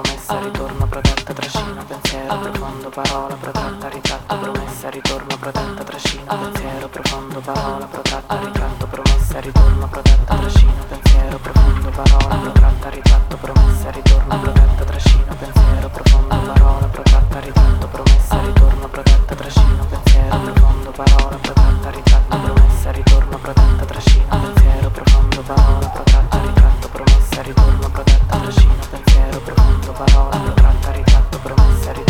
promessa, ritorno, protetta, trascino, pensiero profondo, parola, protratta, ritratto, promessa, ritorno, protetta, trascino, pensiero profondo, parola, protratta, ritratto, promessa, ritorno, protetta, trascino, pensiero profondo, parola, protratta, ritratto, promessa, ritorno, protetta, trascino, pensiero profondo, parola, protratta, ritratto, promessa, ritorno, protetta, trascino, pensiero profondo, parola, protratta, ritratto, promessa, ritorno, protetta, trascino, pensiero profondo, parola, protratta, ritratto, Tratta, protetto, protetta, lucina, pensiero, profondo, parola Tratta, ritratto, promessa, ritratto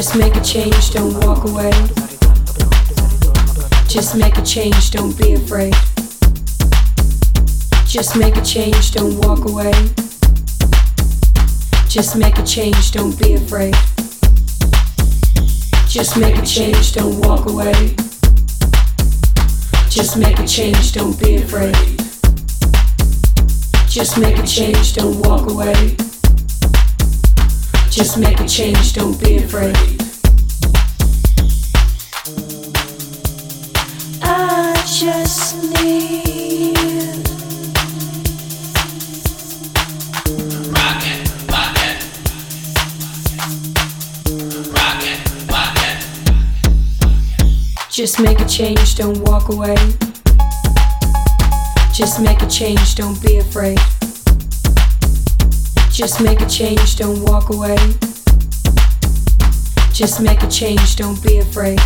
Just make a change, don't walk away. Just make a change, don't be afraid. Just make a change, don't walk away. Just make a change, don't be afraid. Just make a change, don't walk away. Just make a change, don't be afraid. Just make a change, don't walk away. Just make a change, don't be afraid. I just need Just make a change, don't walk away. Just make a change, don't be afraid. Just make a change, don't walk away. Just make a change, don't be afraid.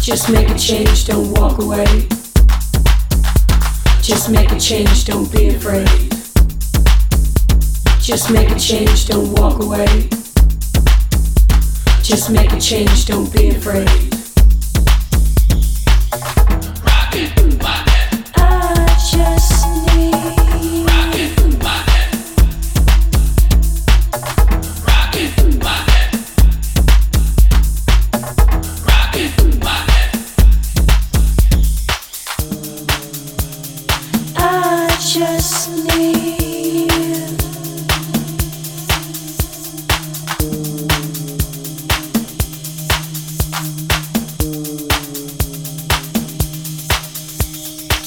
Just make a change, don't walk away. Just make a change, don't be afraid. Just make a change, don't walk away. Just make a change, don't be afraid.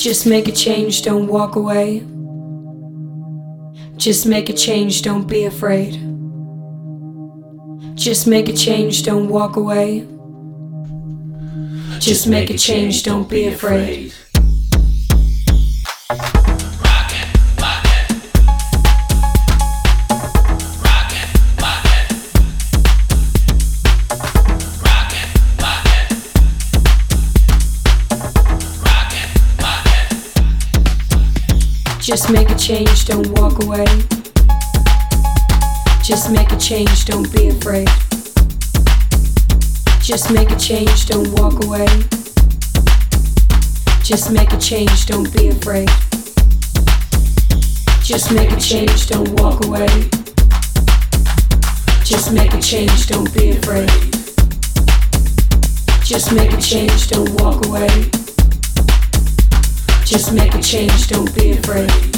Just make a change, don't walk away. Just make a change, don't be afraid. Just make a change, don't walk away. Just make a change, don't be afraid. Just make a change, don't walk away. Just make a change, don't be afraid. Just make a change, don't walk away. Just make a change, don't be afraid. Just make a change, don't walk away. Just make a change, don't be afraid. Just make a change, don't walk away. Just make a change, don't be afraid.